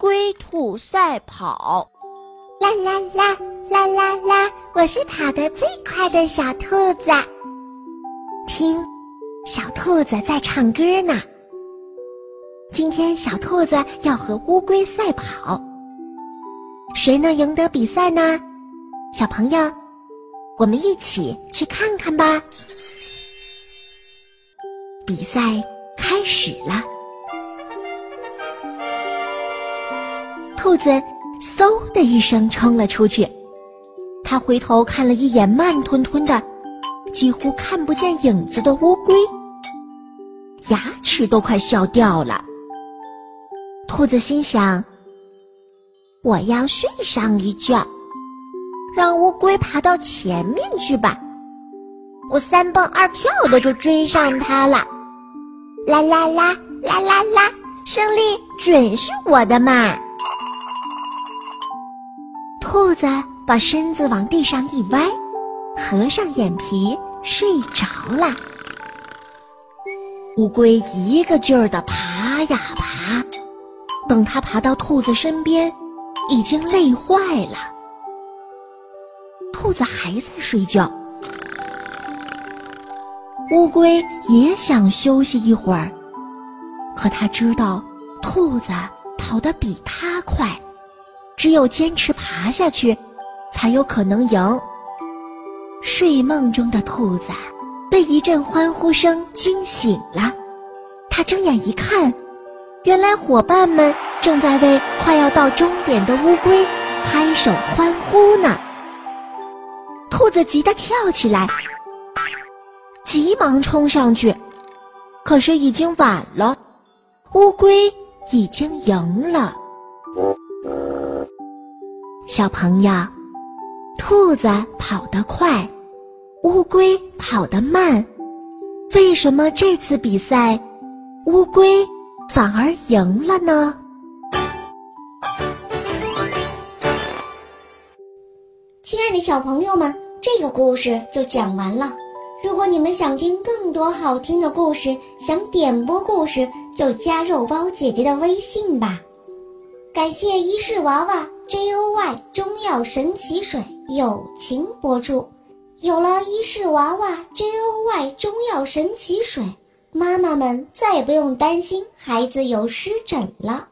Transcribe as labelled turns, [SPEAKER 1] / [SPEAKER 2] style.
[SPEAKER 1] 龟兔赛跑。
[SPEAKER 2] 啦啦啦啦啦啦！我是跑得最快的小兔子。
[SPEAKER 3] 听，小兔子在唱歌呢。今天小兔子要和乌龟赛跑，谁能赢得比赛呢？小朋友，我们一起去看看吧。比赛开始了，兔子嗖的一声冲了出去。他回头看了一眼慢吞吞的、几乎看不见影子的乌龟，牙齿都快笑掉了。兔子心想：“我要睡上一觉，让乌龟爬到前面去吧。我三蹦二跳的就追上它了。
[SPEAKER 2] 啦啦啦啦啦啦！胜利准是我的嘛！”
[SPEAKER 3] 兔子把身子往地上一歪，合上眼皮睡着了。乌龟一个劲儿的爬呀爬。等它爬到兔子身边，已经累坏了。兔子还在睡觉，乌龟也想休息一会儿，可它知道兔子跑得比它快，只有坚持爬下去，才有可能赢。睡梦中的兔子被一阵欢呼声惊醒了，他睁眼一看。原来伙伴们正在为快要到终点的乌龟拍手欢呼呢。兔子急得跳起来，急忙冲上去，可是已经晚了，乌龟已经赢了。小朋友，兔子跑得快，乌龟跑得慢，为什么这次比赛乌龟？反而赢了呢！
[SPEAKER 4] 亲爱的小朋友们，这个故事就讲完了。如果你们想听更多好听的故事，想点播故事，就加肉包姐姐的微信吧。感谢伊氏娃娃 J O Y 中药神奇水友情播出。有了伊氏娃娃 J O Y 中药神奇水。妈妈们再也不用担心孩子有湿疹了。